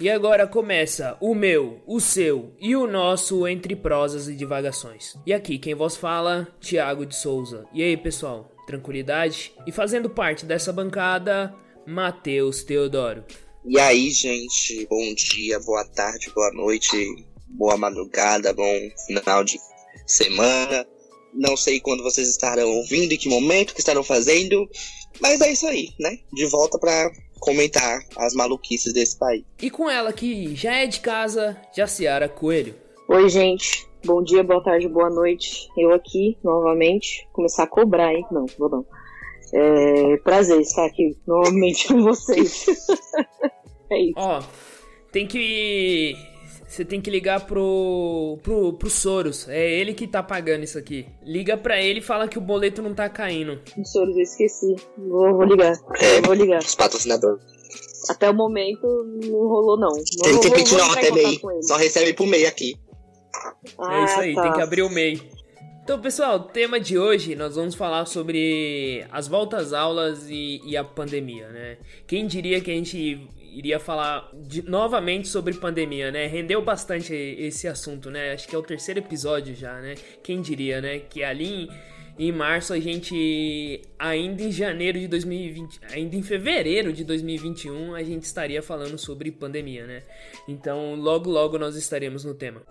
E agora começa o meu, o seu e o nosso Entre Prosas e Divagações. E aqui quem vos fala, Tiago de Souza. E aí pessoal, tranquilidade? E fazendo parte dessa bancada, Matheus Teodoro. E aí, gente, bom dia, boa tarde, boa noite, boa madrugada, bom final de semana. Não sei quando vocês estarão ouvindo, em que momento que estarão fazendo, mas é isso aí, né? De volta para comentar as maluquices desse país. E com ela que já é de casa, Jaciara Coelho. Oi, gente. Bom dia, boa tarde, boa noite. Eu aqui, novamente. Começar a cobrar, hein? Não, vou não. É prazer estar aqui novamente com vocês. é isso. Ó, tem que. Você tem que ligar pro, pro, pro Soros. É ele que tá pagando isso aqui. Liga pra ele e fala que o boleto não tá caindo. O Soros, eu esqueci. Vou, vou ligar. É, vou ligar. Os patrocinadores. Até o momento não rolou, não. não Tem vou- que vou- pedir vou não, entrar em até MEI. contato com ele. Só recebe por MEI aqui. é isso Ah, aí, tá. tem que abrir o MEI. Então, pessoal, o tema de hoje nós vamos falar sobre as voltas às aulas e, e a pandemia, né? Quem diria que a gente iria falar de- novamente sobre pandemia, né? Rendeu bastante esse assunto, né? Acho que é o terceiro episódio já, né? Quem diria, né? Que ali em, em março a gente, ainda em janeiro de 2020, ainda em fevereiro de 2021, a gente estaria falando sobre pandemia, né? Então, logo logo nós estaremos no tema.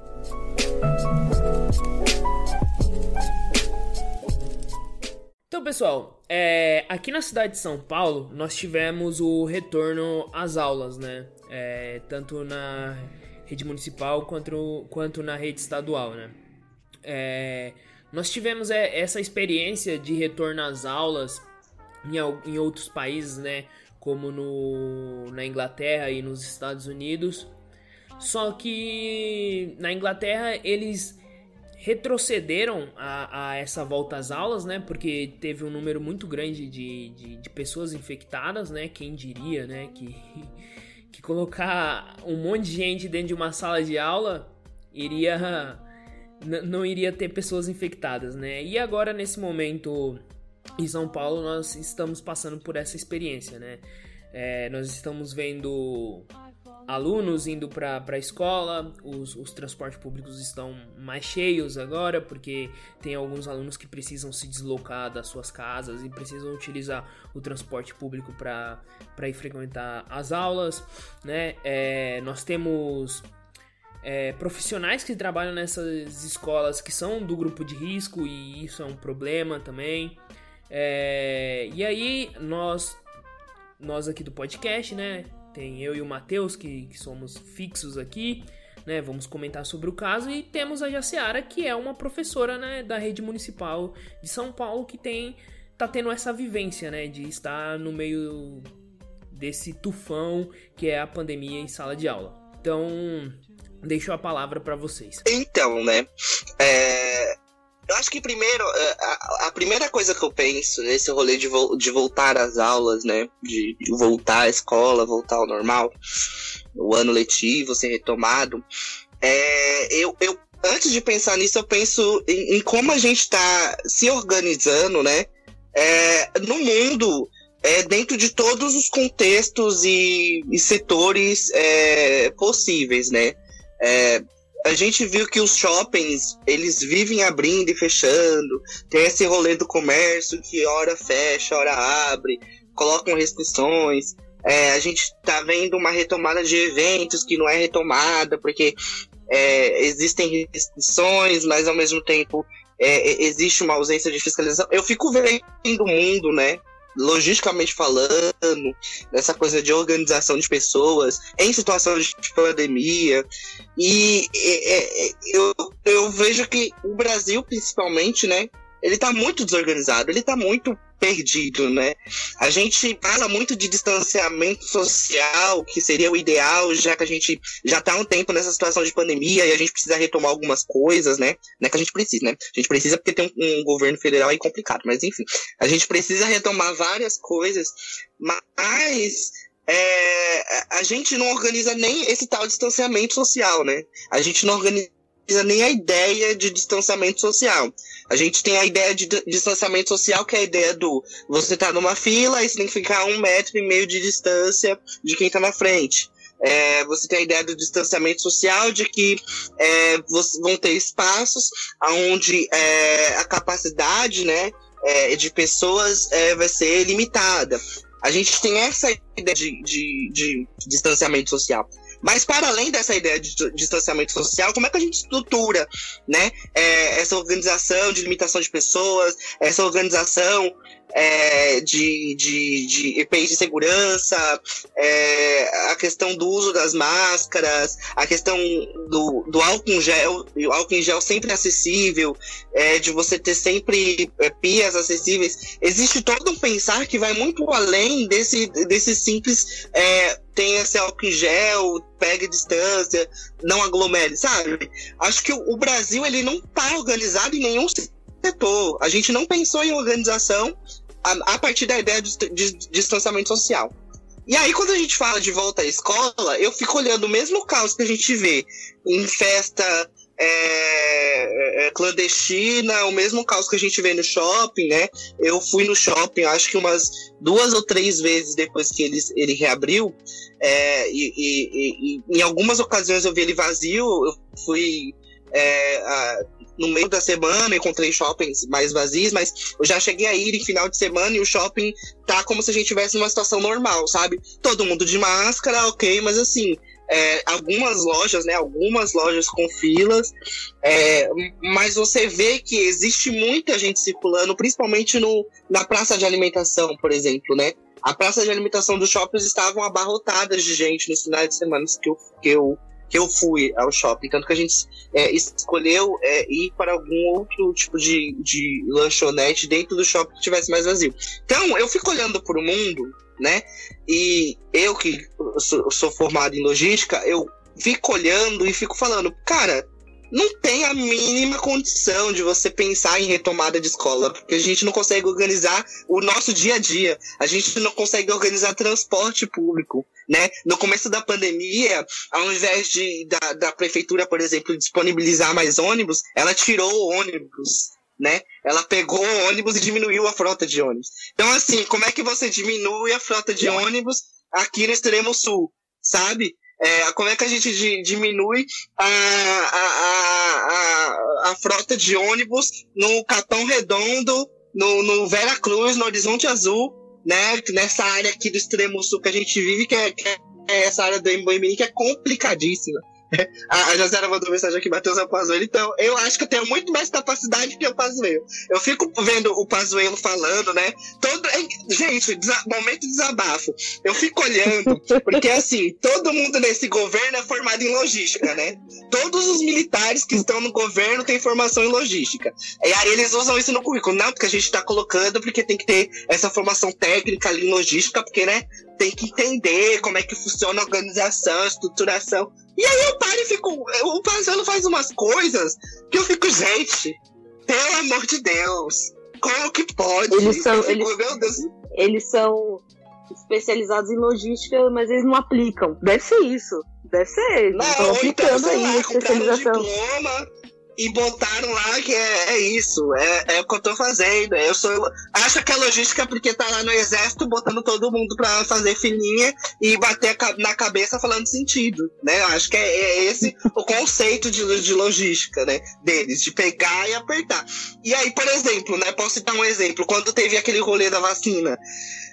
Então, pessoal, é, aqui na cidade de São Paulo, nós tivemos o retorno às aulas, né? É, tanto na rede municipal quanto, quanto na rede estadual, né? É, nós tivemos é, essa experiência de retorno às aulas em, em outros países, né? Como no, na Inglaterra e nos Estados Unidos. Só que na Inglaterra eles retrocederam a, a essa volta às aulas, né? Porque teve um número muito grande de, de, de pessoas infectadas, né? Quem diria, né? Que, que colocar um monte de gente dentro de uma sala de aula iria não iria ter pessoas infectadas, né? E agora nesse momento em São Paulo nós estamos passando por essa experiência, né? É, nós estamos vendo alunos indo para a escola, os, os transportes públicos estão mais cheios agora, porque tem alguns alunos que precisam se deslocar das suas casas e precisam utilizar o transporte público para ir frequentar as aulas, né? É, nós temos é, profissionais que trabalham nessas escolas que são do grupo de risco e isso é um problema também. É, e aí nós nós aqui do podcast, né? Tem eu e o Matheus que, que somos fixos aqui, né? Vamos comentar sobre o caso e temos a Jaciara que é uma professora, né, da rede municipal de São Paulo que tem tá tendo essa vivência, né, de estar no meio desse tufão que é a pandemia em sala de aula. Então, deixo a palavra para vocês. Então, né? é, Eu acho que primeiro, é, a, a primeira coisa que eu penso nesse rolê de, vol- de voltar às aulas, né? De, de voltar à escola, voltar ao normal, o ano letivo ser retomado, é, eu, eu antes de pensar nisso, eu penso em, em como a gente está se organizando, né? É, no mundo, é, dentro de todos os contextos e, e setores é, possíveis, né? É, a gente viu que os shoppings, eles vivem abrindo e fechando, tem esse rolê do comércio que hora fecha, hora abre, colocam restrições. É, a gente tá vendo uma retomada de eventos que não é retomada, porque é, existem restrições, mas ao mesmo tempo é, existe uma ausência de fiscalização. Eu fico vendo o mundo, né? Logisticamente falando, dessa coisa de organização de pessoas em situação de pandemia. E é, é, eu, eu vejo que o Brasil, principalmente, né? Ele tá muito desorganizado, ele tá muito perdido, né? A gente fala muito de distanciamento social, que seria o ideal, já que a gente já tá há um tempo nessa situação de pandemia e a gente precisa retomar algumas coisas, né? Não é que a gente precisa, né? A gente precisa porque tem um, um governo federal aí complicado, mas enfim. A gente precisa retomar várias coisas, mas é, a gente não organiza nem esse tal distanciamento social, né? A gente não organiza nem a ideia de distanciamento social. A gente tem a ideia de di- distanciamento social, que é a ideia do você tá numa fila e você tem que ficar um metro e meio de distância de quem tá na frente. É, você tem a ideia do distanciamento social, de que é, vão ter espaços onde é, a capacidade né, é, de pessoas é, vai ser limitada. A gente tem essa ideia de, de, de distanciamento social. Mas para além dessa ideia de distanciamento social, como é que a gente estrutura, né, é, essa organização de limitação de pessoas, essa organização é, de, de, de EPIs de segurança, é, a questão do uso das máscaras, a questão do, do álcool em gel, o álcool em gel sempre acessível, é, de você ter sempre é, pias acessíveis. Existe todo um pensar que vai muito além desse, desse simples é, tem esse álcool em gel, pegue distância, não aglomere, sabe? Acho que o, o Brasil ele não está organizado em nenhum A gente não pensou em organização a, a partir da ideia de, de, de distanciamento social. E aí, quando a gente fala de volta à escola, eu fico olhando o mesmo caos que a gente vê em festa é, é, clandestina, o mesmo caos que a gente vê no shopping, né? Eu fui no shopping, acho que umas duas ou três vezes depois que ele, ele reabriu, é, e, e, e, em algumas ocasiões eu vi ele vazio, eu fui é, a, no meio da semana, encontrei shoppings mais vazios, mas eu já cheguei a ir em final de semana e o shopping tá como se a gente tivesse numa situação normal, sabe? Todo mundo de máscara, ok, mas assim, é, algumas lojas, né? Algumas lojas com filas, é, mas você vê que existe muita gente circulando, principalmente no, na praça de alimentação, por exemplo, né? A praça de alimentação dos shoppings estavam abarrotadas de gente nos finais de semana que eu, que eu que eu fui ao shopping. Tanto que a gente é, escolheu é, ir para algum outro tipo de, de lanchonete dentro do shopping que tivesse mais vazio. Então, eu fico olhando para o mundo, né? E eu que sou, sou formado em logística, eu fico olhando e fico falando, cara, não tem a mínima condição de você pensar em retomada de escola, porque a gente não consegue organizar o nosso dia a dia, a gente não consegue organizar transporte público, né? No começo da pandemia, ao invés de da, da prefeitura, por exemplo, disponibilizar mais ônibus, ela tirou ônibus, né? Ela pegou ônibus e diminuiu a frota de ônibus. Então, assim, como é que você diminui a frota de ônibus aqui no extremo sul, sabe? É, como é que a gente diminui a, a, a, a, frota de ônibus no Capão Redondo, no, no Vera Cruz, no Horizonte Azul, né? Nessa área aqui do extremo sul que a gente vive, que é, que é essa área do Emboimirim, que é complicadíssima. A Jazera mandou mensagem aqui, Matheus é o Pazuello. Então, eu acho que eu tenho muito mais capacidade que o Pazuello. Eu fico vendo o Pazuello falando, né? Todo... Gente, desa... momento de desabafo. Eu fico olhando, porque assim, todo mundo nesse governo é formado em logística, né? Todos os militares que estão no governo têm formação em logística. E aí eles usam isso no currículo. Não, porque a gente tá colocando, porque tem que ter essa formação técnica ali em logística, porque, né? Tem que entender como é que funciona a organização, a estruturação. E aí eu paro e fico. O Pazuello faz umas coisas que eu fico, gente, pelo amor de Deus, como que pode? Eles são, fico, eles, meu Deus. eles são especializados em logística, mas eles não aplicam. Deve ser isso. Deve ser. Não, estão aplicando então, aí a especialização. diploma, e botaram lá que é, é isso, é, é, o que eu tô fazendo. Eu sou. Acho que é logística porque tá lá no exército botando todo mundo pra fazer filinha e bater na cabeça falando sentido, né? Acho que é, é esse o conceito de, de logística, né? Deles, de pegar e apertar. E aí, por exemplo, né? Posso citar um exemplo, quando teve aquele rolê da vacina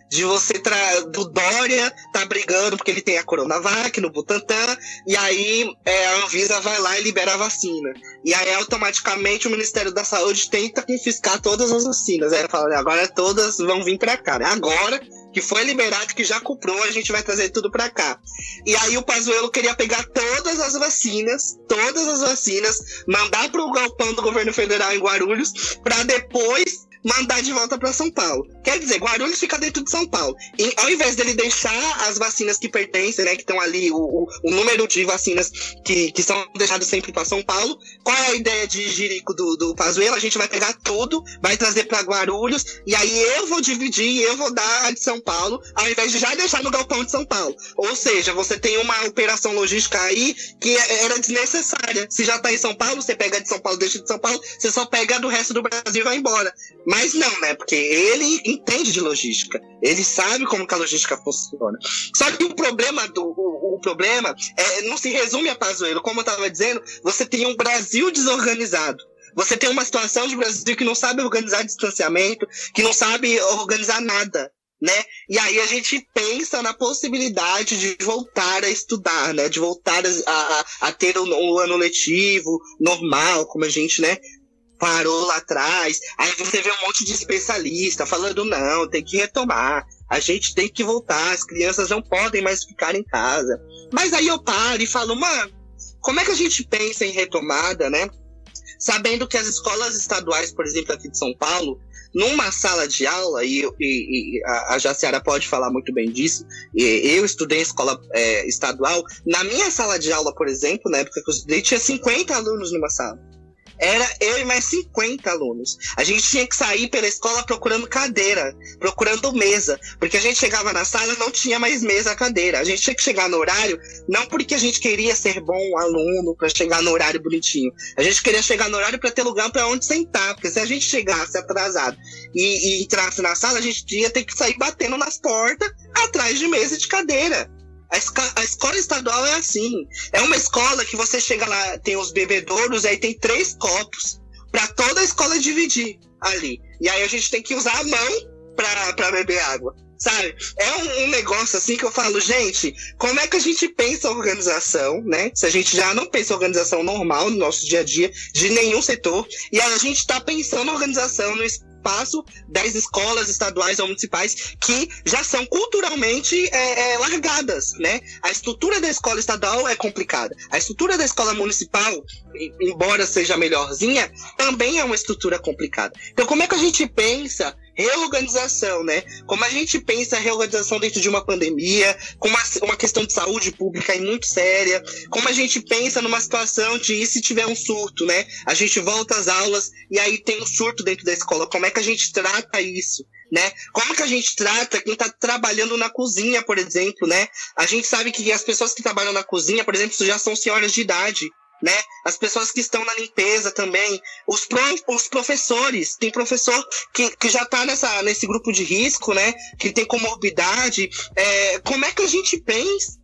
de você tra do Dória tá brigando porque ele tem a Coronavac no Butantan, e aí é, a Anvisa vai lá e libera a vacina. E aí automaticamente o Ministério da Saúde tenta confiscar todas as vacinas. Aí fala, agora todas vão vir para cá. Né? Agora que foi liberado, que já comprou, a gente vai trazer tudo para cá. E aí o Pazuello queria pegar todas as vacinas, todas as vacinas, mandar para o galpão do governo federal em Guarulhos, para depois mandar de volta para São Paulo. Quer dizer, Guarulhos fica dentro de São Paulo. E ao invés dele deixar as vacinas que pertencem, né, que estão ali, o, o, o, número de vacinas que, que são deixadas sempre para São Paulo, qual é a ideia de Jirico do, do Pazuello? A gente vai pegar tudo, vai trazer para Guarulhos, e aí eu vou dividir, eu vou dar a de São Paulo, ao invés de já deixar no galpão de São Paulo. Ou seja, você tem uma operação logística aí que era desnecessária. Se já tá em São Paulo, você pega de São Paulo, deixa de São Paulo, você só pega do resto do Brasil e vai embora. Mas não, né? Porque ele entende de logística. Ele sabe como que a logística funciona. Só que o problema do o, o problema é, não se resume a Pazuello. Como eu estava dizendo, você tem um Brasil desorganizado. Você tem uma situação de Brasil que não sabe organizar distanciamento, que não sabe organizar nada né? E aí a gente pensa na possibilidade de voltar a estudar, né? De voltar a, a, a ter um, um, ano letivo normal, como a gente, né? Parou lá atrás. Aí você vê um monte de especialista falando, não, tem que retomar. A gente tem que voltar, as crianças não podem mais ficar em casa. Mas aí eu paro e falo, mano, como é que a gente pensa em retomada, né? Sabendo que as escolas estaduais, por exemplo, aqui de São Paulo, numa sala de aula, e, e, e a Jaciara pode falar muito bem disso, eu estudei em escola é, estadual, na minha sala de aula, por exemplo, na época que eu estudei, tinha 50 alunos numa sala era eu e mais 50 alunos. A gente tinha que sair pela escola procurando cadeira, procurando mesa, porque a gente chegava na sala não tinha mais mesa, cadeira. A gente tinha que chegar no horário, não porque a gente queria ser bom aluno para chegar no horário bonitinho. A gente queria chegar no horário para ter lugar para onde sentar, porque se a gente chegasse atrasado e, e entrasse na sala, a gente ia ter que sair batendo nas portas atrás de mesa e de cadeira. A, escola, a escola estadual é assim. É uma escola que você chega lá, tem os bebedouros, aí tem três copos para toda a escola dividir ali. E aí a gente tem que usar a mão para beber água. Sabe? É um, um, negócio assim que eu falo, gente, como é que a gente pensa a organização, né? Se a gente já não pensa organização normal no nosso dia a dia, de nenhum setor, e a gente está pensando organização no espaço das escolas estaduais ou municipais que já são culturalmente é, é, largadas, né? A estrutura da escola estadual é complicada. A estrutura da escola municipal, embora seja melhorzinha, também é uma estrutura complicada. Então, como é que a gente pensa reorganização, né? Como a gente pensa a reorganização dentro de uma pandemia, com uma, uma questão de saúde pública muito séria, como a gente pensa numa situação de e se tiver um surto, né? A gente volta às aulas e aí tem um surto dentro da escola. Como é que a gente trata isso? Né? Como que a gente trata quem está trabalhando na cozinha, por exemplo, né? A gente sabe que as pessoas que trabalham na cozinha, por exemplo, já são senhoras de idade, né? As pessoas que estão na limpeza também, os, pro, os professores, tem professor que, que já está nessa, nesse grupo de risco, né? Que tem comorbidade. É, como é que a gente pensa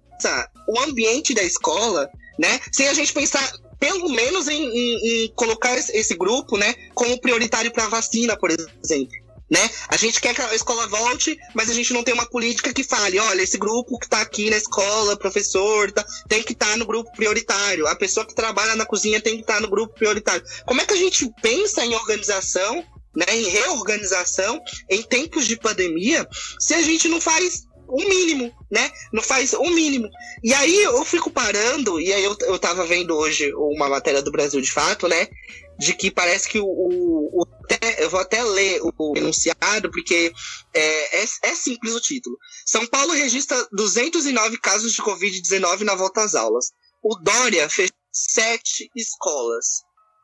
o ambiente da escola, né? Sem a gente pensar pelo menos em, em, em colocar esse grupo, né, como prioritário para vacina, por exemplo né? A gente quer que a escola volte, mas a gente não tem uma política que fale, olha, esse grupo que está aqui na escola, professor, tá, tem que estar tá no grupo prioritário. A pessoa que trabalha na cozinha tem que estar tá no grupo prioritário. Como é que a gente pensa em organização, né, em reorganização em tempos de pandemia, se a gente não faz o mínimo, né? Não faz o mínimo. E aí eu fico parando, e aí eu, eu tava vendo hoje uma matéria do Brasil de Fato, né? De que parece que o, o, o até, eu vou até ler o enunciado, porque é, é, é, simples o título. São Paulo registra 209 casos de Covid-19 na volta às aulas. O Dória fez sete escolas.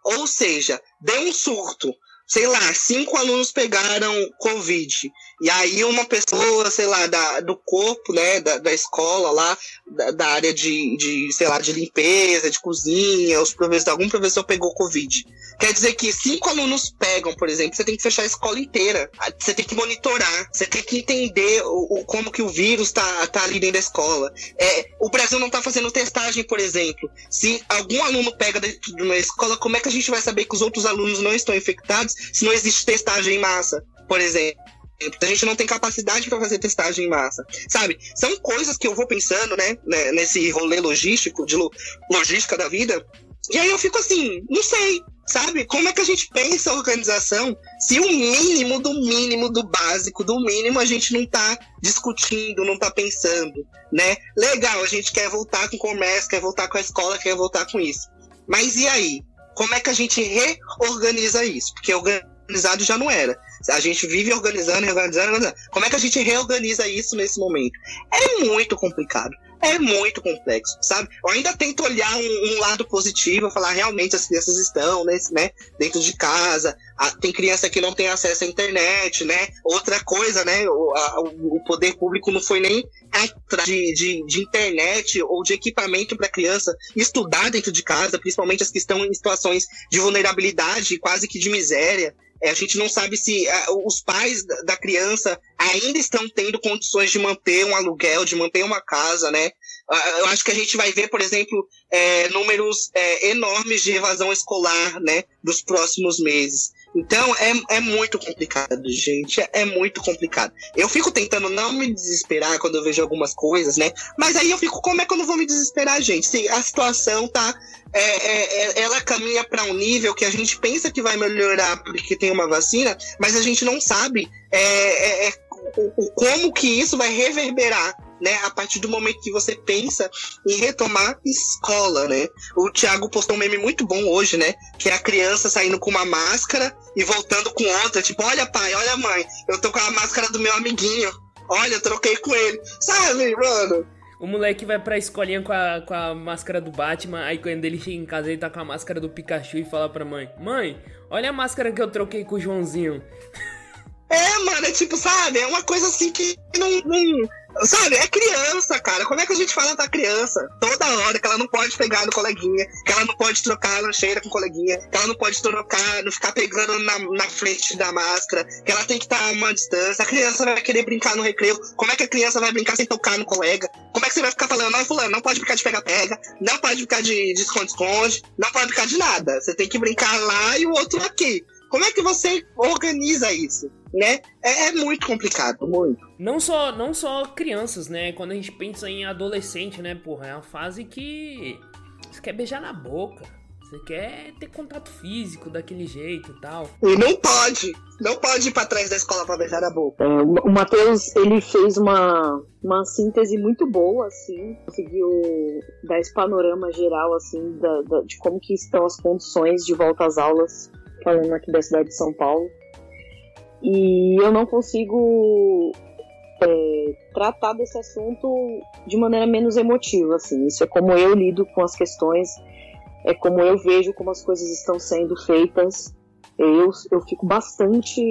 Ou seja, deu um surto sei lá, cinco alunos pegaram Covid. E aí uma pessoa, sei lá, da, do corpo, né, da, da escola lá, da, da, área de, de, sei lá, de limpeza, de cozinha, os professores, algum professor pegou Covid. Quer dizer que cinco alunos pegam, por exemplo, você tem que fechar a escola inteira. Você tem que monitorar, você tem que entender o, o como que o vírus tá, tá ali dentro da escola. É, o Brasil não tá fazendo testagem, por exemplo. Se algum aluno pega dentro de uma escola, como é que a gente vai saber que os outros alunos não estão infectados se não existe testagem em massa, por exemplo. A gente não tem capacidade para fazer testagem em massa, sabe? São coisas que eu vou pensando, né, né, nesse rolê logístico, de lo, logística da vida. E aí eu fico assim, não sei, sabe? Como é que a gente pensa a organização se o mínimo do mínimo do básico do mínimo a gente não tá discutindo, não tá pensando, né? Legal, a gente quer voltar com o comércio, quer voltar com a escola, quer voltar com isso. Mas e aí? como é que a gente reorganiza isso? Porque organizado já não era. A gente vive organizando, organizando, organizando. Como é que a gente reorganiza isso nesse momento? É muito complicado. É muito complexo, sabe? Eu ainda tento olhar um, um lado positivo, falar realmente as crianças estão nesse, né, dentro de casa. tem criança que não tem acesso à internet, né? Outra coisa, né? O, a, o poder público não foi nem atrás de, de, de internet ou de equipamento para criança estudar dentro de casa, principalmente as que estão em situações de vulnerabilidade, quase que de miséria. É, a gente não sabe se a, os pais da criança ainda estão tendo condições de manter um aluguel, de manter uma casa, né? Eu acho que a gente vai ver, por exemplo, é, números é, enormes de evasão escolar, né, dos próximos meses. Então é, é muito complicado, gente. É, é, muito complicado. Eu fico tentando não me desesperar quando eu vejo algumas coisas, né? Mas aí eu fico, como é que eu não vou me desesperar, gente? Se a situação tá. É, é, é ela caminha para um nível que a gente pensa que vai melhorar porque tem uma vacina, mas a gente não sabe é, é, como que isso vai reverberar né, a partir do momento que você pensa em retomar escola, né? O Thiago postou um meme muito bom hoje, né? Que é a criança saindo com uma máscara e voltando com outra, tipo, olha pai, olha mãe, eu tô com a máscara do meu amiguinho. Olha, eu troquei com ele. Sabe, mano? O moleque vai pra escolinha com a, com a máscara do Batman, aí quando ele chega em casa ele tá com a máscara do Pikachu e fala pra mãe: Mãe, olha a máscara que eu troquei com o Joãozinho. É, mano, é tipo, sabe? É uma coisa assim que não, não Sabe, é criança, cara. Como é que a gente fala da criança? Toda hora que ela não pode pegar no coleguinha, que ela não pode trocar a lancheira com o coleguinha, que ela não pode trocar, não ficar pegando na, na frente da máscara, que ela tem que estar a uma distância. A criança vai querer brincar no recreio. Como é que a criança vai brincar sem tocar no colega? Como é que você vai ficar falando, não, fulano, não pode brincar de pega-pega, não pode brincar de esconde-esconde, não pode brincar de nada. Você tem que brincar lá e o outro aqui. Como é que você organiza isso? Né? É, é, muito complicado, muito. Não só, não só crianças, né? Quando a gente pensa em adolescente, né? Porra, é uma fase que você quer beijar na boca. Você quer ter contato físico daquele jeito e tal. E não pode! Não pode ir pra trás da escola pra beijar na boca. É, o Matheus, ele fez uma, uma síntese muito boa, assim. Conseguiu dar esse panorama geral, assim, da, da, de como que estão as condições de volta às aulas falando aqui da cidade de São Paulo. E eu não consigo é, tratar desse assunto de maneira menos emotiva, assim. Isso é como eu lido com as questões, é como eu vejo como as coisas estão sendo feitas. Eu, eu fico bastante,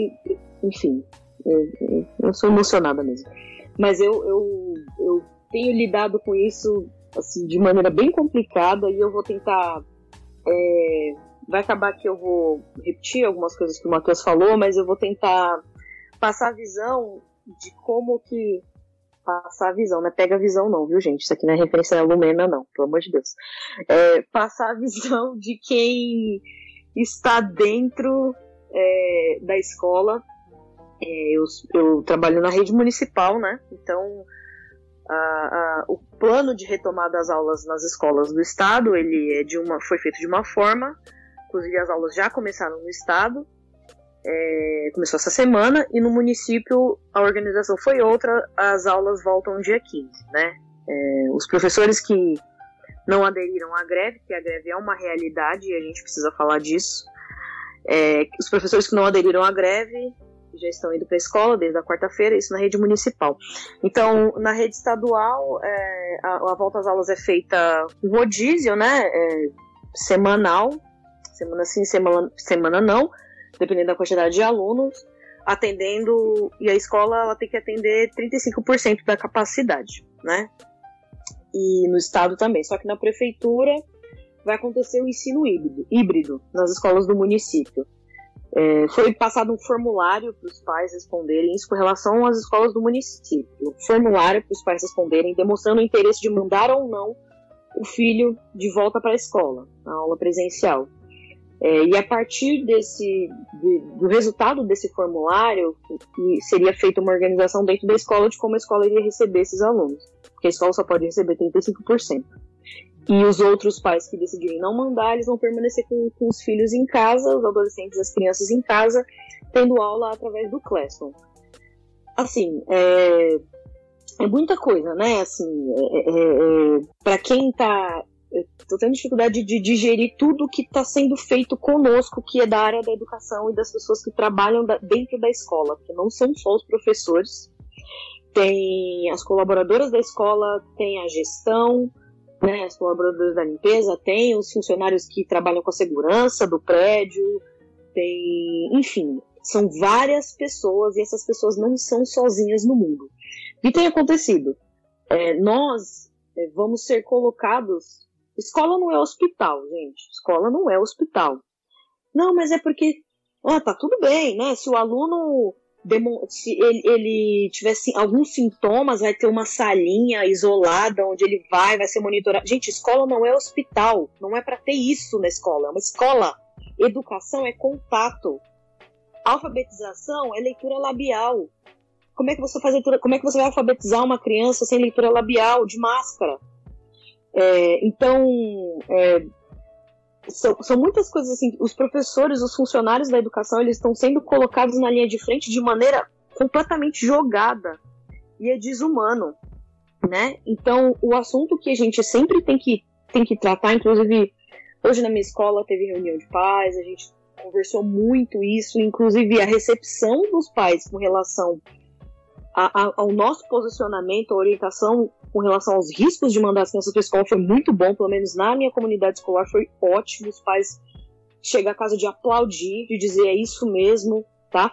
enfim, eu, eu sou emocionada mesmo. Mas eu, eu, eu tenho lidado com isso assim, de maneira bem complicada e eu vou tentar é, Vai acabar que eu vou repetir algumas coisas que o Matheus falou, mas eu vou tentar passar a visão de como que. Passar a visão, não é pega a visão, não, viu, gente? Isso aqui não é referência a Lumena, não, pelo amor de Deus. É, passar a visão de quem está dentro é, da escola. É, eu, eu trabalho na rede municipal, né? Então, a, a, o plano de retomada das aulas nas escolas do estado ele é de uma foi feito de uma forma Inclusive, as aulas já começaram no estado, é, começou essa semana, e no município a organização foi outra, as aulas voltam dia 15, né? É, os professores que não aderiram à greve, que a greve é uma realidade e a gente precisa falar disso, é, os professores que não aderiram à greve já estão indo para a escola desde a quarta-feira, isso na rede municipal. Então, na rede estadual, é, a, a, volta às aulas é feita com rodízio, né? É, semanal, semana sim, semana, semana não, dependendo da quantidade de alunos, atendendo, e a escola ela tem que atender 35% da capacidade, né? E no estado também, só que na prefeitura vai acontecer o ensino híbrido, híbrido nas escolas do município. É, foi passado um formulário para os pais responderem isso com relação às escolas do município. Formulário para os pais responderem, demonstrando o interesse de mandar ou não o filho de volta para a escola, na aula presencial. É, e a partir desse, de, do resultado desse formulário, seria feita uma organização dentro da escola de como a escola iria receber esses alunos. Porque a escola só pode receber 35%. E os outros pais que decidirem não mandar, eles vão permanecer com, com os filhos em casa, os adolescentes, as crianças em casa, tendo aula através do Classroom. Assim, é, é muita coisa, né? Assim, é, é, é para quem está tô tendo dificuldade de digerir tudo que está sendo feito conosco, que é da área da educação e das pessoas que trabalham dentro da escola, que não são só os professores, tem as colaboradoras da escola, tem a gestão, né, as colaboradoras da limpeza, tem os funcionários que trabalham com a segurança do prédio, tem, enfim, são várias pessoas e essas pessoas não são sozinhas no mundo. O que tem acontecido? É, nós é, vamos ser colocados Escola não é hospital, gente. Escola não é hospital. Não, mas é porque Ah, tá tudo bem, né? Se o aluno se ele, ele tivesse alguns sintomas, vai ter uma salinha isolada onde ele vai, vai ser monitorado. Gente, escola não é hospital, não é para ter isso na escola, é uma escola. Educação é contato. Alfabetização é leitura labial. Como é que você faz leitura, como é que você vai alfabetizar uma criança sem leitura labial, de máscara? É, então, é, são, são muitas coisas assim. Os professores, os funcionários da educação, eles estão sendo colocados na linha de frente de maneira completamente jogada e é desumano, né? Então, o assunto que a gente sempre tem que tem que tratar, inclusive hoje na minha escola teve reunião de pais, a gente conversou muito isso, inclusive a recepção dos pais com relação a, a, ao nosso posicionamento, a orientação com relação aos riscos de mandar as crianças para a escola foi muito bom, pelo menos na minha comunidade escolar foi ótimo. Os pais chegam a casa de aplaudir, de dizer é isso mesmo, tá?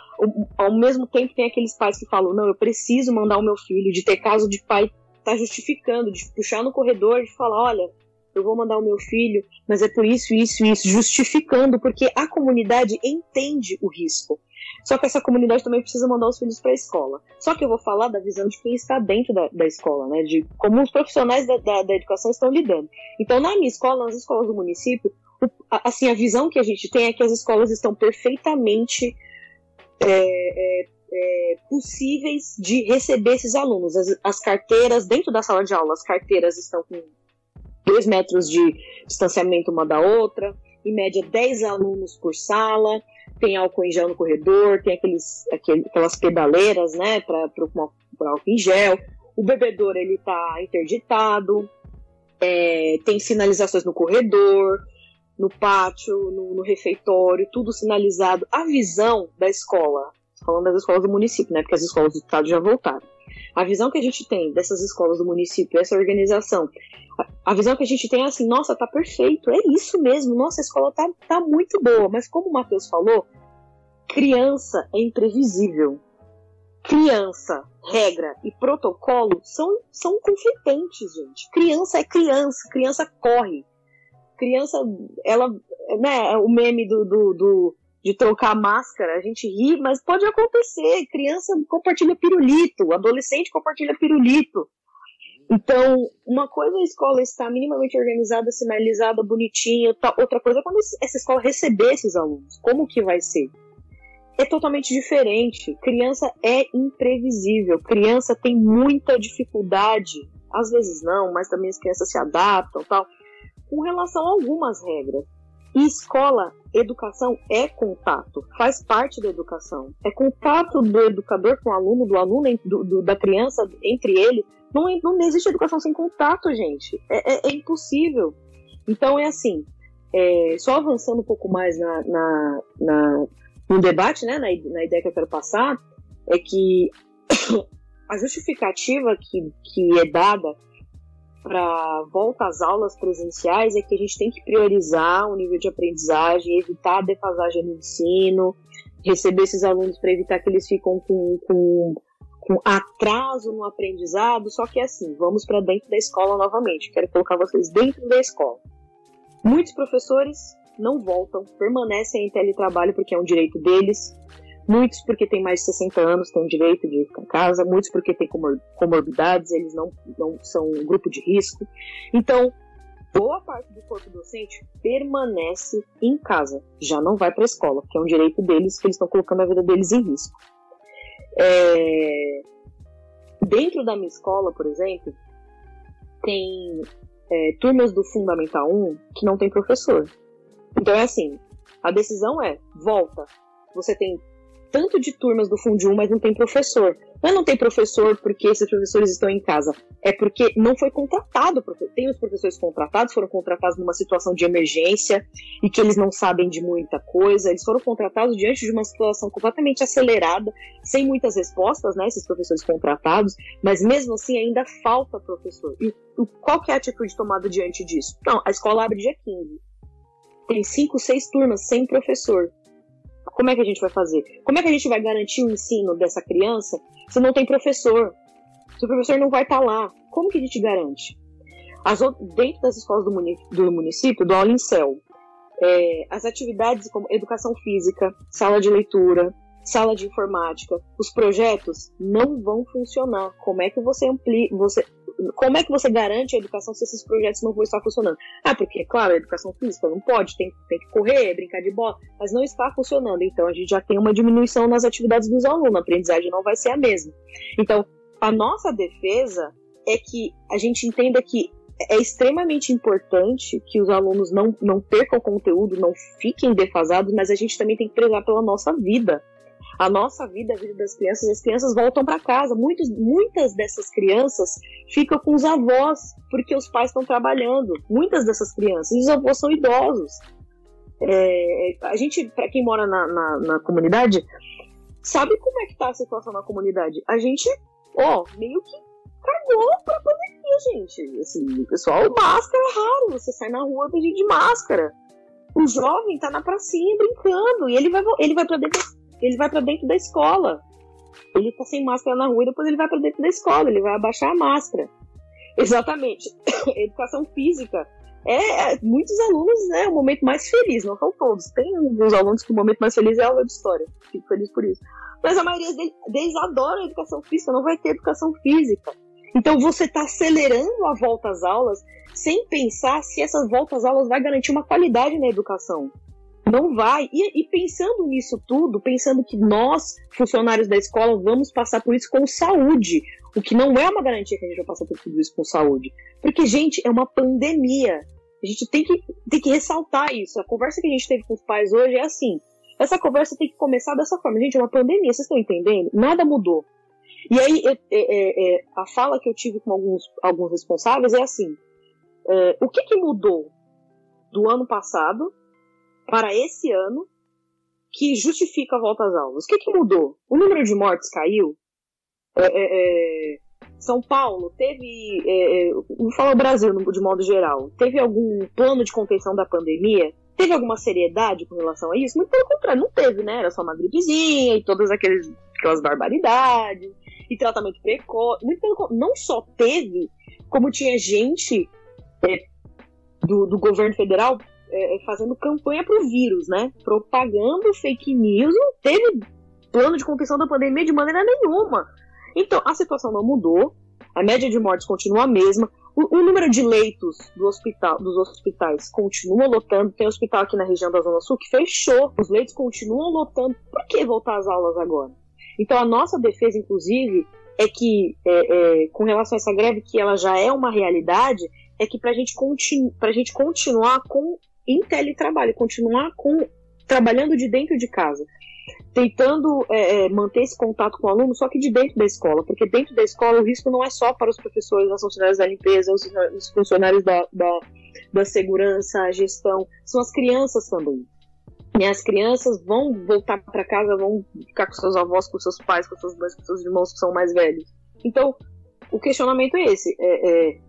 Ao mesmo tempo tem aqueles pais que falam, não, eu preciso mandar o meu filho, de ter caso de pai tá justificando, de puxar no corredor, de falar, olha, eu vou mandar o meu filho, mas é por isso, isso, isso, justificando, porque a comunidade entende o risco. Só que essa comunidade também precisa mandar os filhos para a escola. Só que eu vou falar da visão de quem está dentro da, da escola, né? De como os profissionais da, da, da, educação estão lidando. Então, na minha escola, nas escolas do município, o, assim, a visão que a gente tem é que as escolas estão perfeitamente é, é, é, possíveis de receber esses alunos. As, as carteiras, dentro da sala de aula, as carteiras estão com dois metros de distanciamento uma da outra, em média 10 alunos por sala tem álcool em gel no corredor, tem aqueles, aquelas pedaleiras, né, para álcool em gel. O bebedouro, ele tá interditado, é, tem sinalizações no corredor, no pátio, no, no, refeitório, tudo sinalizado. A visão da escola, falando das escolas do município, né, porque as escolas do estado já voltaram. A visão que a gente tem dessas escolas do município, essa organização, a, visão que a gente tem é assim, nossa, tá perfeito, é isso mesmo, nossa, a escola tá, tá muito boa. Mas como o Matheus falou, criança é imprevisível. Criança, regra e protocolo são, são conflitentes, gente. Criança é criança, criança corre. Criança, ela, né, o meme do, do, do de trocar máscara, a gente ri, mas pode acontecer. Criança compartilha pirulito, adolescente compartilha pirulito. Então, uma coisa é a escola estar minimamente organizada, sinalizada, bonitinha, outra coisa é quando essa escola receber esses alunos. Como que vai ser? É totalmente diferente. Criança é imprevisível. Criança tem muita dificuldade, às vezes não, mas também as crianças se adaptam, tal, com relação a algumas regras. E escola, educação é contato, faz parte da educação. É contato do educador com o aluno, do aluno, do, do, da criança entre ele. Não, não existe educação sem contato, gente. É, é, é impossível. Então é assim, é, só avançando um pouco mais na, na, na, no debate, né, na, na ideia que eu quero passar, é que a justificativa que, que é dada para volta às aulas presenciais é que a gente tem que priorizar o nível de aprendizagem, evitar a defasagem no ensino, receber esses alunos para evitar que eles ficam com, com, com atraso no aprendizado. Só que é assim, vamos para dentro da escola novamente. Quero colocar vocês dentro da escola. Muitos professores não voltam, permanecem em teletrabalho porque é um direito deles. Muitos porque têm mais de 60 anos têm direito de ficar em casa, muitos porque têm comor comorbidades, eles não, não são um grupo de risco. Então, boa parte do corpo docente permanece em casa, já não vai para a escola, porque é um direito deles que eles estão colocando a vida deles em risco. É... Dentro da minha escola, por exemplo, tem é, turmas do Fundamental 1 que não tem professor. Então é assim, a decisão é, volta. Você tem tanto de turmas do Fundi 1, mas não tem professor. É não tem professor porque esses professores estão em casa. É porque não foi contratado. Tem os professores contratados, foram contratados numa situação de emergência e que eles não sabem de muita coisa. Eles foram contratados diante de uma situação completamente acelerada, sem muitas respostas, né? Esses professores contratados, mas mesmo assim ainda falta professor. E qual que é a atitude tomada diante disso? Não, a escola abre dia 15 tem cinco, seis turmas sem professor. Como é que a gente vai fazer? Como é que a gente vai garantir o ensino dessa criança se não tem professor? Se o professor não vai estar tá lá, como que a gente garante? As, dentro das escolas do, muni, do município, do céu, é, as atividades como educação física, sala de leitura, sala de informática, os projetos não vão funcionar. Como é que você amplia, você, como é que você garante a educação se esses projetos não vão estar funcionando? Ah, porque, claro, a educação física não pode, tem, tem que correr, brincar de bola, mas não está funcionando. Então a gente já tem uma diminuição nas atividades dos alunos, a aprendizagem não vai ser a mesma. Então, a nossa defesa é que a gente entenda que é extremamente importante que os alunos não, não percam conteúdo, não fiquem defasados, mas a gente também tem que prezar pela nossa vida. A nossa vida, a vida das crianças, as crianças voltam para casa. Muitos, muitas dessas crianças ficam com os avós, porque os pais estão trabalhando. Muitas dessas crianças, e os avós são idosos. É, a gente, para quem mora na, na, na, comunidade, sabe como é que tá a situação na comunidade. A gente, ó, meio que cagou pra pandemia, gente. Assim, pessoal, máscara é raro. Você sai na rua, tem gente de máscara. O jovem tá na pracinha brincando e ele vai, ele vai pra dentro, ele vai para dentro da escola. Ele tá sem máscara na rua e depois ele vai para dentro da escola, ele vai abaixar a máscara. Exatamente. Educação física é, é, muitos alunos é o momento mais feliz, não são todos. Tem alguns alunos que o momento mais feliz é a aula de história. Fico feliz por isso. Mas a maioria deles, deles adora a educação física, não vai ter educação física. Então você está acelerando a volta às aulas sem pensar se essas voltas às aulas vai garantir uma qualidade na educação. Não vai. E, e, pensando nisso tudo, pensando que nós, funcionários da escola, vamos passar por isso com saúde, o que não é uma garantia que a gente vai passar por tudo isso com saúde. Porque, gente, é uma pandemia. A gente tem que, tem que ressaltar isso. A conversa que a gente teve com os pais hoje é assim. Essa conversa tem que começar dessa forma. Gente, é uma pandemia, vocês estão entendendo? Nada mudou. E aí, é, é, é, a fala que eu tive com alguns, alguns responsáveis é assim: é, o que, que mudou do ano passado para esse ano que justifica a volta às aulas? O que, que mudou? O número de mortes caiu? É, é, São Paulo teve. vou falar o Brasil de modo geral. Teve algum plano de contenção da pandemia? Teve alguma seriedade com relação a isso? Muito pelo contrário, não teve, né? Era só uma gripezinha e todas aqueles, aquelas barbaridades e tratamento precoce. Muito pelo não só teve, como tinha gente é, do, do governo federal é, é fazendo campanha pro vírus, né? Propagando fake news. Não teve plano de contenção da pandemia de maneira nenhuma. Então, a situação não mudou. A média de mortes continua a mesma. O, o, número de leitos do hospital, dos hospitais continua lotando. Tem hospital aqui na região da Zona Sul que fechou. Os leitos continuam lotando. Por que voltar às aulas agora? Então a nossa defesa, inclusive, é que, é, é, com relação a essa greve, que ela já é uma realidade, é que para a gente continuar com em teletrabalho, continuar com trabalhando de dentro de casa, tentando é, é, manter esse contato com o aluno, só que de dentro da escola, porque dentro da escola o risco não é só para os professores, os funcionários da limpeza, os, os funcionários da, da, da segurança, a gestão, são as crianças também. E as crianças vão voltar para casa, vão ficar com seus avós, com seus pais, com seus mães, com seus irmãos que são mais velhos. Então, o questionamento é esse: é, é,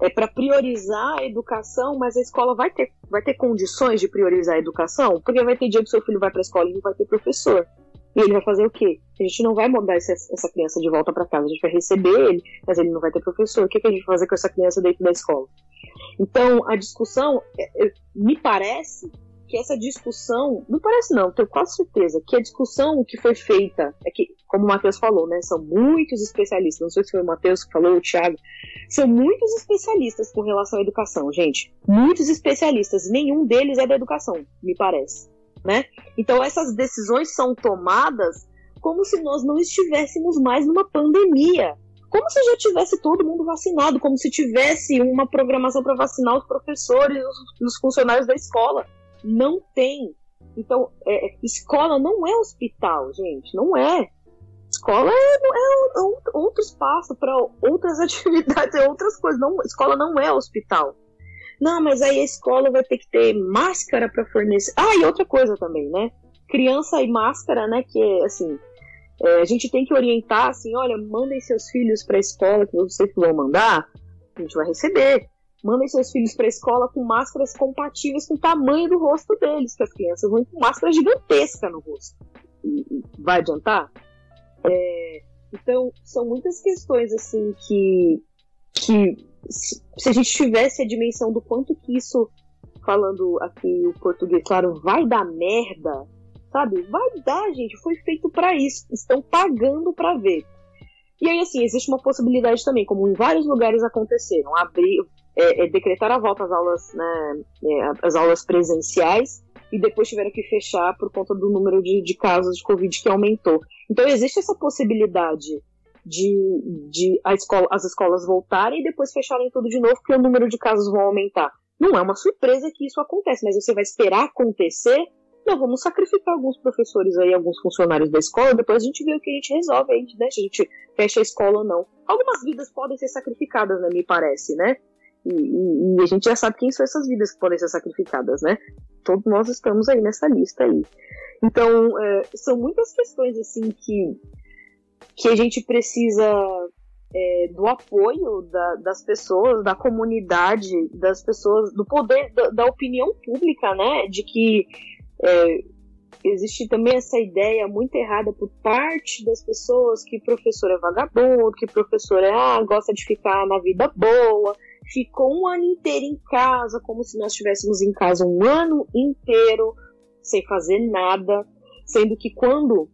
é para priorizar a educação, mas a escola vai ter, vai ter condições de priorizar a educação? Porque vai ter dia que seu filho vai para a escola e não vai ter professor. E ele vai fazer o quê? A gente não vai mandar essa, criança de volta para casa, a gente vai receber ele, mas ele não vai ter professor. O que, que a gente vai fazer com essa criança dentro da escola? Então, a discussão, é, é, me parece que essa discussão, não parece não, tenho quase certeza, que a discussão que foi feita, é que, como o Matheus falou, né, são muitos especialistas, não sei se foi o Matheus que falou, ou o Thiago, são muitos especialistas com relação à educação, gente, muitos especialistas, nenhum deles é da educação, me parece, né? Então essas decisões são tomadas como se nós não estivéssemos mais numa pandemia, como se já tivesse todo mundo vacinado, como se tivesse uma programação para vacinar os professores, os, os funcionários da escola. Não tem. Então, é, é, escola não é hospital, gente. Não é. Escola é, é, é outro espaço para outras atividades, é outras coisas. Não, escola não é hospital. Não, mas aí a escola vai ter que ter máscara para fornecer. Ah, e outra coisa também, né? Criança e máscara, né? Que é assim. É, a gente tem que orientar assim: olha, mandem seus filhos para a escola que vocês vão mandar, a gente vai receber. Mandem seus filhos para a escola com máscaras compatíveis com o tamanho do rosto deles, que as crianças vão com máscara gigantesca no rosto. Vai adiantar? É, então, são muitas questões assim que, que se a gente tivesse a dimensão do quanto que isso falando aqui o português, claro, vai dar merda, sabe? Vai dar, gente, foi feito para isso, estão pagando para ver. E aí, assim, existe uma possibilidade também, como em vários lugares aconteceram, abrir, é, é, decretar a volta às aulas, né, é, as aulas presenciais, e depois tiveram que fechar por conta do número de, de casos de Covid que aumentou. Então existe essa possibilidade de, de escola, as escolas voltarem e depois fecharem tudo de novo, porque o número de casos vão aumentar. Não é uma surpresa que isso acontece, mas você vai esperar acontecer? Não, vamos sacrificar alguns professores aí, alguns funcionários da escola, depois a gente vê o que a gente resolve, a gente, né, se a gente fecha a escola ou não. Algumas vidas podem ser sacrificadas, né, me parece, né? E, e, e, a gente já sabe quem são essas vidas que podem ser sacrificadas, né? Todos nós estamos aí nessa lista aí. Então, é, são muitas questões, assim, que, que a gente precisa é, do apoio da, das pessoas, da comunidade, das pessoas, do poder, da, da opinião pública, né? De que é, existe também essa ideia muito errada por parte das pessoas que professor é vagabundo, que professor é, ah, gosta de ficar na vida boa, ficou um ano inteiro em casa, como se nós estivéssemos em casa um ano inteiro, sem fazer nada, sendo que quando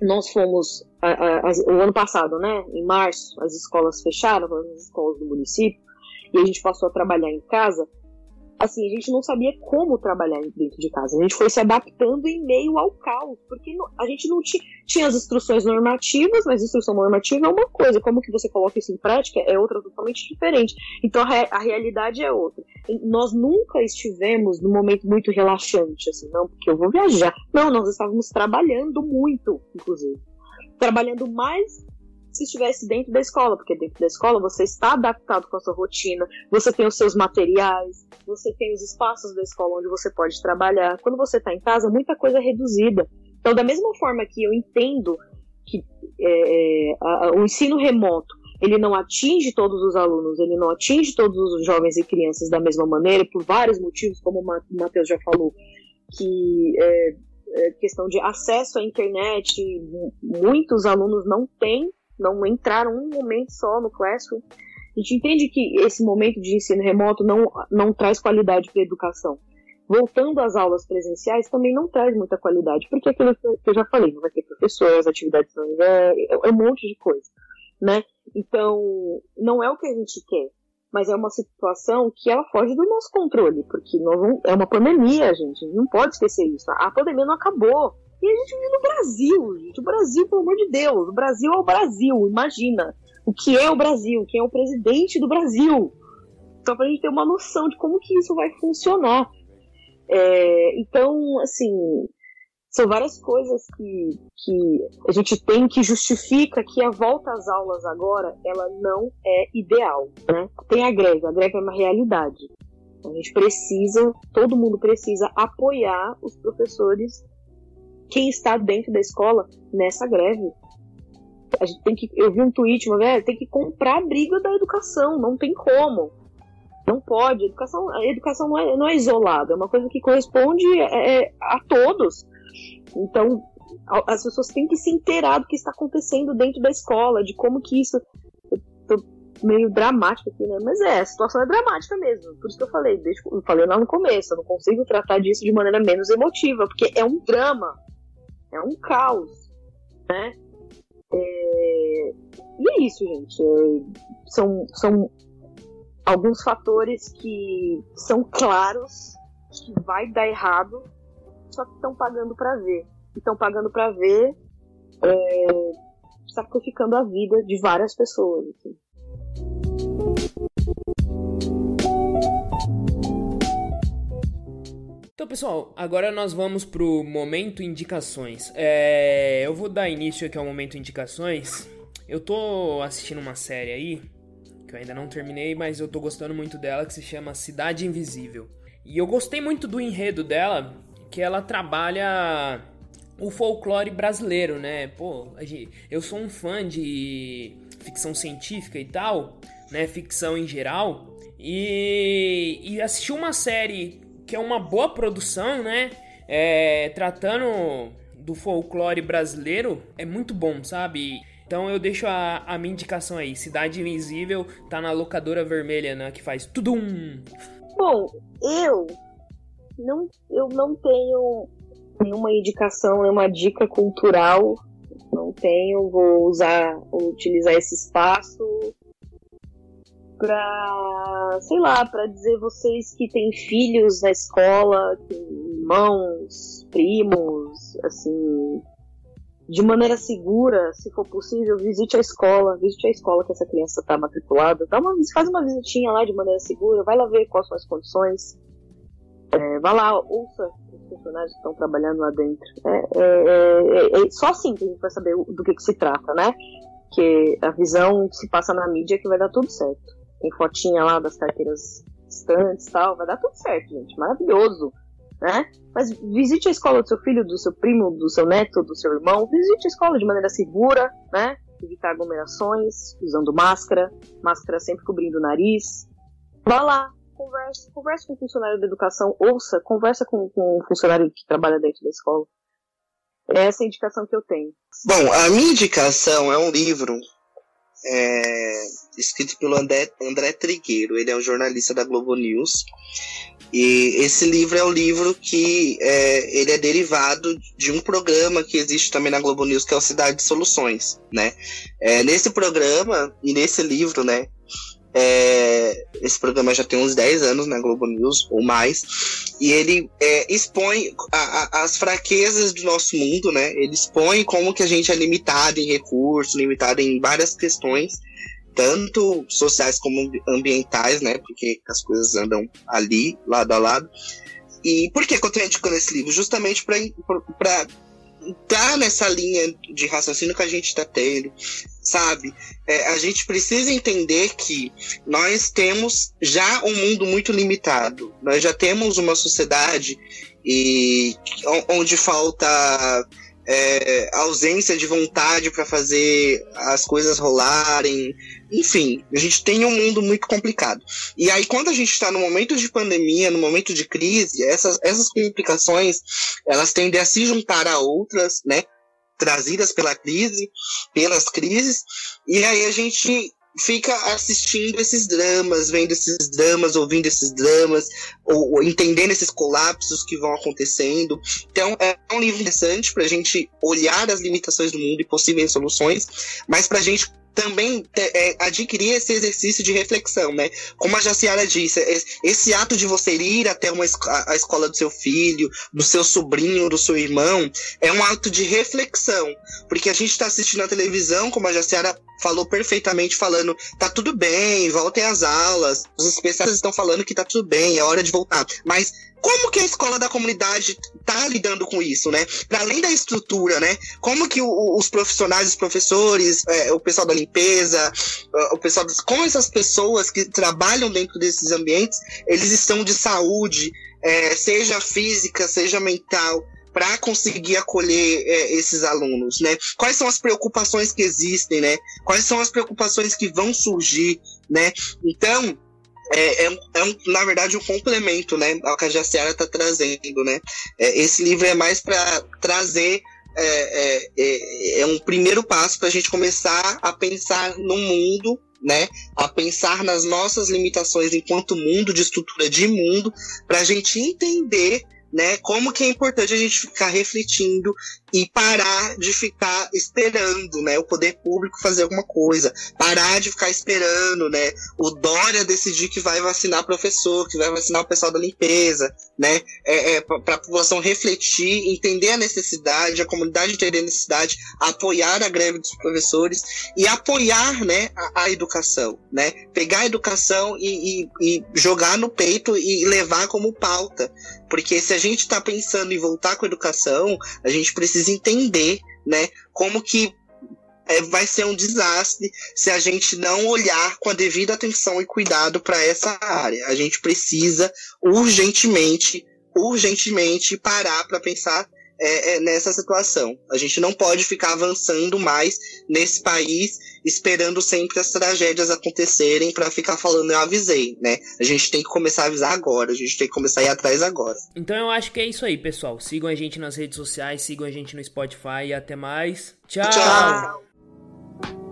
nós fomos a, a, a, o ano passado, né, em março, as escolas fecharam, as escolas do município, e a gente passou a trabalhar em casa, assim, a gente não sabia como trabalhar dentro de casa. A gente foi se adaptando em meio ao caos, porque a gente não tinha, tinha as instruções normativas, mas instrução normativa é uma coisa, como que você coloca isso em prática é outra totalmente diferente. Então a, a realidade é outra. Nós nunca estivemos num momento muito relaxante, assim, não, porque eu vou viajar. Não, nós estávamos trabalhando muito, inclusive. Trabalhando mais se estivesse dentro da escola, porque dentro da escola você está adaptado com a sua rotina, você tem os seus materiais, você tem os espaços da escola onde você pode trabalhar. Quando você está em casa, muita coisa é reduzida. Então, da mesma forma que eu entendo que é, é a, o ensino remoto ele não atinge todos os alunos, ele não atinge todos os jovens e crianças da mesma maneira, por vários motivos, como o Matheus já falou, que é, é, questão de acesso à internet, muitos alunos não têm não entraram um momento só no Classroom. A gente entende que esse momento de ensino remoto não, não traz qualidade para a educação. Voltando às aulas presenciais, também não traz muita qualidade, porque aquilo que eu já falei, não vai ter professores, atividades não é, é um monte de coisa, né? Então, não é o que a gente quer, mas é uma situação que ela foge do nosso controle, porque nós é uma pandemia, gente, não pode esquecer isso. A pandemia não acabou. E a gente vive no Brasil, gente. O Brasil, pelo amor de Deus. O Brasil é o Brasil, imagina. O que é o Brasil? Quem é o presidente do Brasil? Só pra gente ter uma noção de como que isso vai funcionar. É, então, assim, são várias coisas que, que a gente tem que justifica que a volta às aulas agora, ela não é ideal, né? Tem a greve, a greve é uma realidade. A gente precisa, todo mundo precisa apoiar os professores quem está dentro da escola nessa greve. A gente tem que, eu vi um tweet uma vez, tem que comprar a briga da educação, não tem como. Não pode. A educação, a educação não, é, não é isolada, é uma coisa que corresponde é, é a todos. Então, as pessoas têm que se inteirar do que está acontecendo dentro da escola, de como que isso. Eu tô meio dramático aqui, né? Mas é, a situação é dramática mesmo. Por isso que eu falei, desde, eu falei lá no começo, eu não consigo tratar disso de maneira menos emotiva, porque é um drama é um caos, né? É... E é isso, gente. É... São, são alguns fatores que são claros que vai dar errado, só que estão pagando para ver. Estão pagando para ver, é... sacrificando a vida de várias pessoas. Assim. Pessoal, agora nós vamos pro momento indicações. É, eu vou dar início aqui ao momento indicações. Eu tô assistindo uma série aí, que eu ainda não terminei, mas eu tô gostando muito dela, que se chama Cidade Invisível. E eu gostei muito do enredo dela, que ela trabalha o folclore brasileiro, né? Pô, eu sou um fã de ficção científica e tal, né? Ficção em geral. E, e assisti uma série que é uma boa produção, né? É, tratando do folclore brasileiro, é muito bom, sabe? Então eu deixo a, a minha indicação aí. Cidade Invisível tá na locadora vermelha, né? Que faz tudum. Bom, eu não, eu não tenho nenhuma indicação, nenhuma dica cultural. Não tenho, vou usar, vou utilizar esse espaço para, sei lá, para dizer vocês que têm filhos na escola, tem irmãos, primos, assim, de maneira segura, se for possível, visite a escola, visite a escola que essa criança está matriculada, dá uma, faz uma visitinha lá de maneira segura, vai lá ver quais são as condições, é, vai lá, ouça os funcionários que estão trabalhando lá dentro. É, é, é, é, só assim que a gente vai saber do que, que se trata, né? Que a visão que se passa na mídia é que vai dar tudo certo. Tem fotinha lá das carteiras distantes e tal, vai dar tudo certo, gente. Maravilhoso né? Mas visite a escola do seu filho, do seu primo, do seu neto, do seu irmão. Visite a escola de maneira segura, né? Evitar aglomerações, usando máscara, máscara sempre cobrindo o nariz. Vá lá, converse, converse com o funcionário da educação, ouça, conversa com, com o funcionário que trabalha dentro da escola. É essa a indicação que eu tenho. Bom, a minha indicação é um livro é, escrito pelo André, André Trigueiro. Ele é um jornalista da Globo News. E esse livro é um livro que é, ele é derivado de um programa que existe também na Globo News, que é o Cidade de Soluções, né? É, nesse programa e nesse livro, né? É, esse programa já tem uns 10 anos na Globo News ou mais, e ele é, expõe a, a, as fraquezas do nosso mundo, né? Ele expõe como que a gente é limitado em recursos, limitado em várias questões, tanto sociais como ambientais, né? Porque as coisas andam ali, lado a lado. E por que eu estou indicando esse livro? Justamente para entrar nessa linha de raciocínio que a gente está tendo, sabe? É, a gente precisa entender que nós temos já um mundo muito limitado. Nós já temos uma sociedade e onde falta é, ausência de vontade para fazer as coisas rolarem. Enfim, a gente tem um mundo muito complicado. E aí, quando a gente está no momento de pandemia, no momento de crise, essas, essas complicações elas tendem a se juntar a outras, né? Trazidas pela crise, pelas crises, e aí a gente fica assistindo esses dramas, vendo esses dramas, ouvindo esses dramas, ou, ou, entendendo esses colapsos que vão acontecendo. Então, é um livro interessante para a gente olhar as limitações do mundo e possíveis soluções, mas para a gente também é, adquirir esse exercício de reflexão, né? Como a Jaciara disse, esse ato de você ir até uma a escola do seu filho, do seu sobrinho, do seu irmão, é um ato de reflexão, porque a gente está assistindo a televisão, como a Jaciara falou perfeitamente, falando tá tudo bem, voltem às aulas, os especialistas estão falando que tá tudo bem, é hora de voltar, mas como que a escola da comunidade está lidando com isso, né? Para além da estrutura, né? Como que o, os profissionais, os professores, é, o pessoal da limpeza, o pessoal, das, como essas pessoas que trabalham dentro desses ambientes, eles estão de saúde, é, seja física, seja mental, para conseguir acolher é, esses alunos, né? Quais são as preocupações que existem, né? Quais são as preocupações que vão surgir, né? Então, é, é, é um, na verdade, um complemento, né, ao que a Jaciara está trazendo, né. É, esse livro é mais para trazer é, é, é, é, um primeiro passo para a gente começar a pensar no mundo, né? A pensar nas nossas limitações enquanto mundo, de estrutura de mundo, para a gente entender né? Como que é importante a gente ficar refletindo e parar de ficar esperando, né, o poder público fazer alguma coisa, parar de ficar esperando, né, o Dória decidir que vai vacinar professor, que vai vacinar o pessoal da limpeza, né, é, é para a população refletir, entender a necessidade, a comunidade entender a necessidade, apoiar a greve dos professores e apoiar, né, a, a educação, né, pegar a educação e, e, e jogar no peito e levar como pauta, porque se a gente está pensando em voltar com a educação, a gente precisa precisa entender, né, como que é, vai ser um desastre se a gente não olhar com a devida atenção e cuidado para essa área. A gente precisa urgentemente, urgentemente parar para pensar é, é, nessa situação. A gente não pode ficar avançando mais nesse país esperando sempre as tragédias acontecerem para ficar falando eu avisei, né? A gente tem que começar a avisar agora, a gente tem que começar a ir atrás agora. Então eu acho que é isso aí, pessoal. Sigam a gente nas redes sociais, sigam a gente no Spotify e até mais. Tchau. Tchau.